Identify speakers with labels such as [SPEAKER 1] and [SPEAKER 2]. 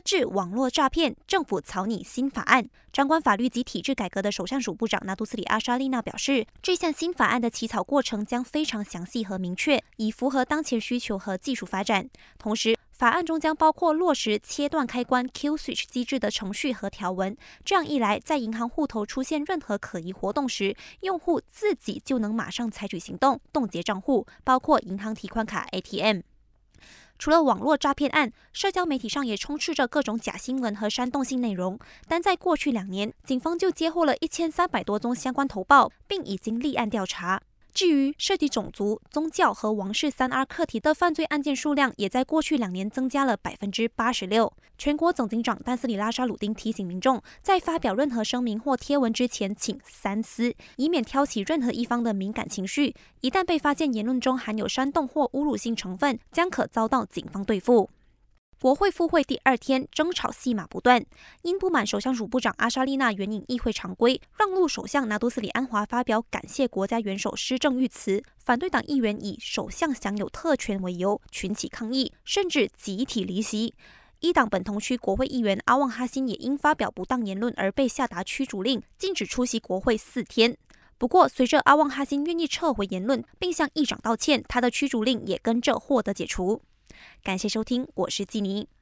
[SPEAKER 1] 遏制网络诈骗，政府草拟新法案。掌管法律及体制改革的首相署部长纳杜斯里阿沙利娜表示，这项新法案的起草过程将非常详细和明确，以符合当前需求和技术发展。同时，法案中将包括落实切断开关 （Kill Switch） 机制的程序和条文。这样一来，在银行户头出现任何可疑活动时，用户自己就能马上采取行动，冻结账户，包括银行提款卡 （ATM）。除了网络诈骗案，社交媒体上也充斥着各种假新闻和煽动性内容。单在过去两年，警方就接获了一千三百多宗相关投报，并已经立案调查。至于涉及种族、宗教和王室三 R 课题的犯罪案件数量，也在过去两年增加了百分之八十六。全国总警长丹斯里拉沙鲁丁提醒民众，在发表任何声明或贴文之前，请三思，以免挑起任何一方的敏感情绪。一旦被发现言论中含有煽动或侮辱性成分，将可遭到警方对付。国会复会第二天，争吵戏码不断。因不满首相署部长阿莎丽娜援引议会常规，让路首相拿督斯里安华发表感谢国家元首施政谕词，反对党议员以首相享有特权为由群起抗议，甚至集体离席。一党本同区国会议员阿旺哈辛也因发表不当言论而被下达驱逐令，禁止出席国会四天。不过，随着阿旺哈辛愿意撤回言论，并向议长道歉，他的驱逐令也跟着获得解除。感谢收听，我是纪妮。